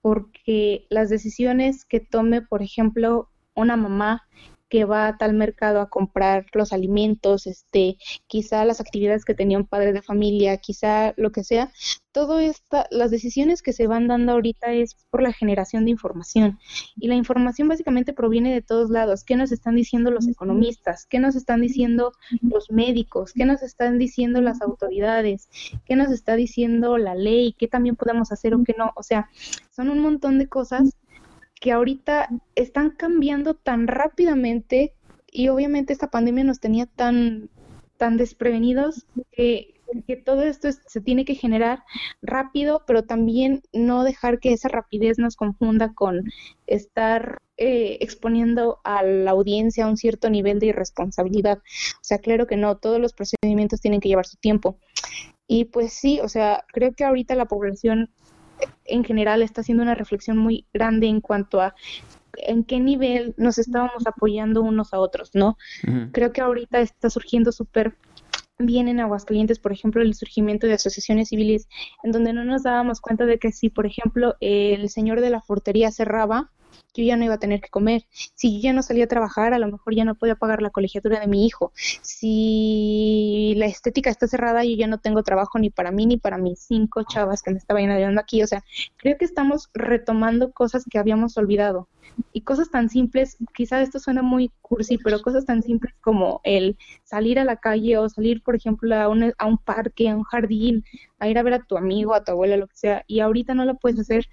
porque las decisiones que tome, por ejemplo, una mamá que va a tal mercado a comprar los alimentos, este, quizá las actividades que tenía un padre de familia, quizá lo que sea, todo esta, las decisiones que se van dando ahorita es por la generación de información. Y la información básicamente proviene de todos lados. ¿Qué nos están diciendo los economistas? ¿Qué nos están diciendo los médicos? ¿Qué nos están diciendo las autoridades? ¿Qué nos está diciendo la ley? ¿Qué también podemos hacer o qué no? O sea, son un montón de cosas que ahorita están cambiando tan rápidamente y obviamente esta pandemia nos tenía tan, tan desprevenidos que, todo esto se tiene que generar rápido, pero también no dejar que esa rapidez nos confunda con estar eh, exponiendo a la audiencia a un cierto nivel de irresponsabilidad. O sea, claro que no, todos los procedimientos tienen que llevar su tiempo. Y pues sí, o sea, creo que ahorita la población en general está haciendo una reflexión muy grande en cuanto a en qué nivel nos estábamos apoyando unos a otros, ¿no? Creo que ahorita está surgiendo súper bien en Aguascalientes, por ejemplo, el surgimiento de asociaciones civiles, en donde no nos dábamos cuenta de que si, por ejemplo, el señor de la fortería cerraba, yo ya no iba a tener que comer. Si yo ya no salía a trabajar, a lo mejor ya no podía pagar la colegiatura de mi hijo. Si la estética está cerrada, yo ya no tengo trabajo ni para mí ni para mis cinco chavas que me estaban ayudando aquí. O sea, creo que estamos retomando cosas que habíamos olvidado. Y cosas tan simples, quizá esto suena muy cursi, pero cosas tan simples como el salir a la calle o salir, por ejemplo, a un, a un parque, a un jardín, a ir a ver a tu amigo, a tu abuela, lo que sea, y ahorita no lo puedes hacer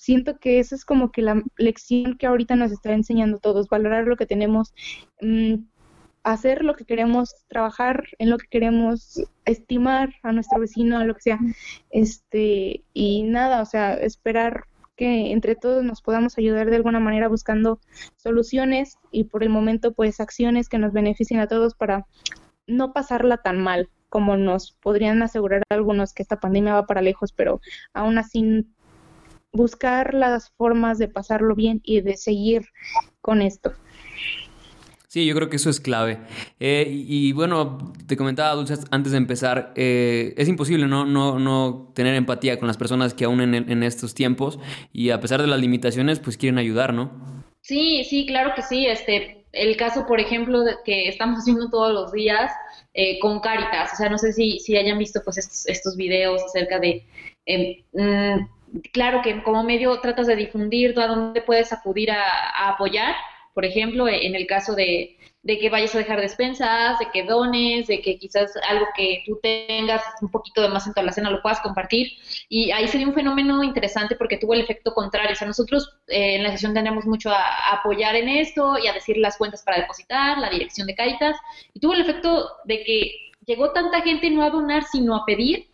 siento que esa es como que la lección que ahorita nos está enseñando todos, valorar lo que tenemos, mm, hacer lo que queremos, trabajar en lo que queremos, estimar a nuestro vecino, lo que sea, este, y nada, o sea, esperar que entre todos nos podamos ayudar de alguna manera buscando soluciones y por el momento pues acciones que nos beneficien a todos para no pasarla tan mal como nos podrían asegurar algunos que esta pandemia va para lejos, pero aún así buscar las formas de pasarlo bien y de seguir con esto. Sí, yo creo que eso es clave. Eh, y, bueno, te comentaba, Dulce, antes de empezar, eh, es imposible ¿no? No, no tener empatía con las personas que aún en, estos tiempos y a pesar de las limitaciones, pues quieren ayudar, ¿no? Sí, sí, claro que sí. Este, el caso, por ejemplo, que estamos haciendo todos los días eh, con Caritas. O sea, no sé si, si hayan visto pues estos, estos videos acerca de... Em, mm, claro que como medio tratas de difundir a dónde puedes acudir a, apoyar, por ejemplo, en el caso de, que vayas a dejar despensas, de que dones, de que quizás algo que tú tengas un poquito de más en toda la cena lo puedas compartir. Y ahí sería un fenómeno interesante porque tuvo el efecto contrario. O sea, nosotros eh, en la sesión tenemos mucho a, apoyar en esto y a decir las cuentas para depositar, la dirección de Caritas. Y tuvo el efecto de que llegó tanta gente no a donar, sino a pedir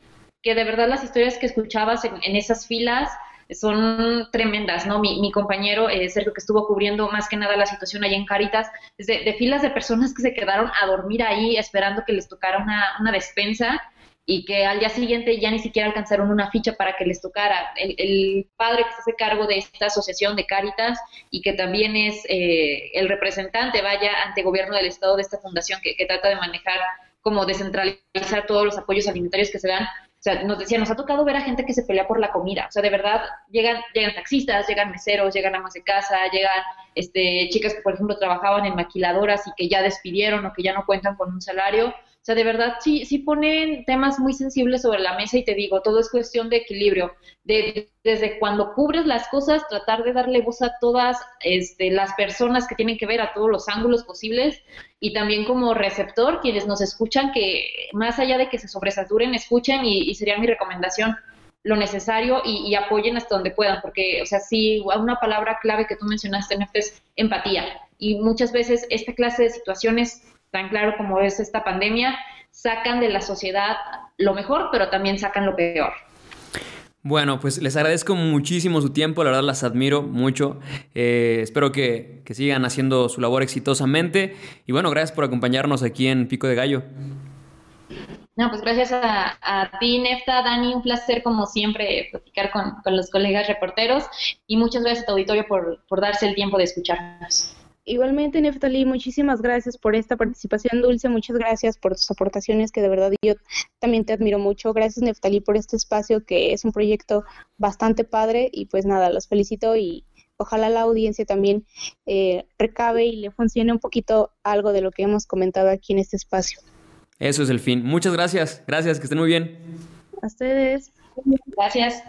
que de verdad las historias que escuchabas en, esas filas son tremendas, ¿no? Mi, compañero eh, Sergio, que estuvo cubriendo más que nada la situación allá en Caritas, de, filas de personas que se quedaron a dormir ahí esperando que les tocara una, despensa y que al día siguiente ya ni siquiera alcanzaron una ficha para que les tocara. El, padre que se hace cargo de esta asociación de Caritas y que también es eh, el representante, vaya, ante gobierno del Estado de esta fundación que, que trata de manejar como descentralizar todos los apoyos alimentarios que se dan, sea, nos decía, nos ha tocado ver a gente que se pelea por la comida. O sea, de verdad, llegan, llegan taxistas, llegan meseros, llegan amas de casa, llegan este, chicas que, por ejemplo, trabajaban en maquiladoras y que ya despidieron o que ya no cuentan con un salario. Sea, de verdad, sí, sí ponen temas muy sensibles sobre la mesa y te digo, todo es cuestión de equilibrio. De, desde cuando cubres las cosas, tratar de darle voz a todas este, las personas que tienen que ver a todos los ángulos posibles y también como receptor, quienes nos escuchan, que más allá de que se sobresaturen, escuchen y, sería mi recomendación lo necesario y, apoyen hasta donde puedan, porque, o sea, sí, una palabra clave que tú mencionaste, Nefte, es empatía. Y muchas veces esta clase de situaciones, tan claro como es esta pandemia, sacan de la sociedad lo mejor, pero también sacan lo peor. Bueno, pues les agradezco muchísimo su tiempo, la verdad las admiro mucho. Eh, espero que, sigan haciendo su labor exitosamente. Y bueno, gracias por acompañarnos aquí en Pico de Gallo. No, pues gracias a, ti, Nefta, Dani, un placer como siempre platicar con, los colegas reporteros y muchas gracias a tu auditorio por, por darse el tiempo de escucharnos. Igualmente, Neftali, muchísimas gracias por esta participación, Dulce. Muchas gracias por tus aportaciones, que de verdad yo también te admiro mucho. Gracias, Neftali, por este espacio, que es un proyecto bastante padre. Y pues nada, los felicito y ojalá la audiencia también eh, recabe y le funcione un poquito algo de lo que hemos comentado aquí en este espacio. Eso es el fin. Muchas gracias. Gracias, que estén muy bien. A ustedes. Gracias.